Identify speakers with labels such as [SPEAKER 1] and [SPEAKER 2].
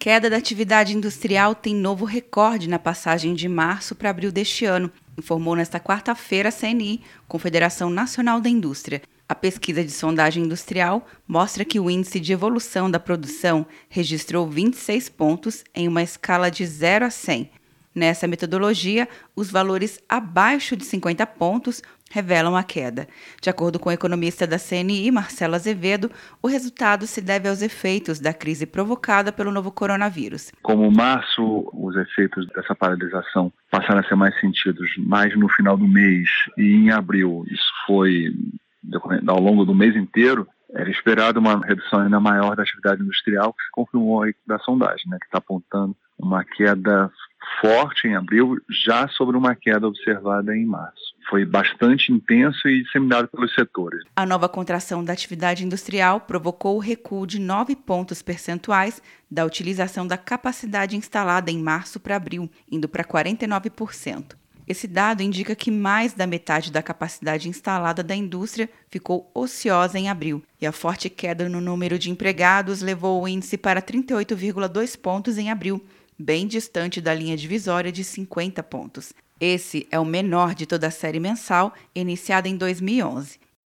[SPEAKER 1] Queda da atividade industrial tem novo recorde na passagem de março para abril deste ano, informou nesta quarta-feira a CNI, Confederação Nacional da Indústria. A pesquisa de sondagem industrial mostra que o índice de evolução da produção registrou 26 pontos em uma escala de 0 a 100. Nessa metodologia, os valores abaixo de 50 pontos revelam a queda. De acordo com o economista da CNI, Marcelo Azevedo, o resultado se deve aos efeitos da crise provocada pelo novo coronavírus.
[SPEAKER 2] Como março, os efeitos dessa paralisação passaram a ser mais sentidos mais no final do mês e em abril isso foi ao longo do mês inteiro, era esperado uma redução ainda maior da atividade industrial, que se confirmou aí da sondagem, né, que está apontando uma queda forte em abril, já sobre uma queda observada em março. Foi bastante intenso e disseminado pelos setores.
[SPEAKER 1] A nova contração da atividade industrial provocou o recuo de 9 pontos percentuais da utilização da capacidade instalada em março para abril, indo para 49%. Esse dado indica que mais da metade da capacidade instalada da indústria ficou ociosa em abril, e a forte queda no número de empregados levou o índice para 38,2 pontos em abril, bem distante da linha divisória de 50 pontos. Esse é o menor de toda a série mensal, iniciada em 2011.